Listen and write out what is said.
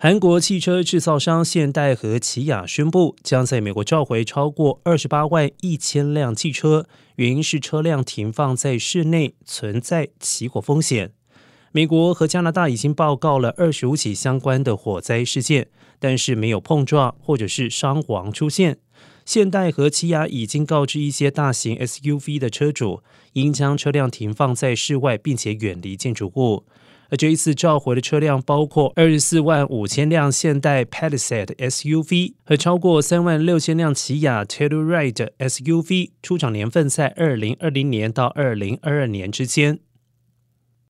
韩国汽车制造商现代和起亚宣布，将在美国召回超过二十八万一千辆汽车，原因是车辆停放在室内存在起火风险。美国和加拿大已经报告了二十五起相关的火灾事件，但是没有碰撞或者是伤亡出现。现代和起亚已经告知一些大型 SUV 的车主，应将车辆停放在室外，并且远离建筑物。而这一次召回的车辆包括二十四万五千辆现代 p a d i s a d SUV 和超过三万六千辆起亚 t e l l r i d e SUV，出厂年份在二零二零年到二零二二年之间。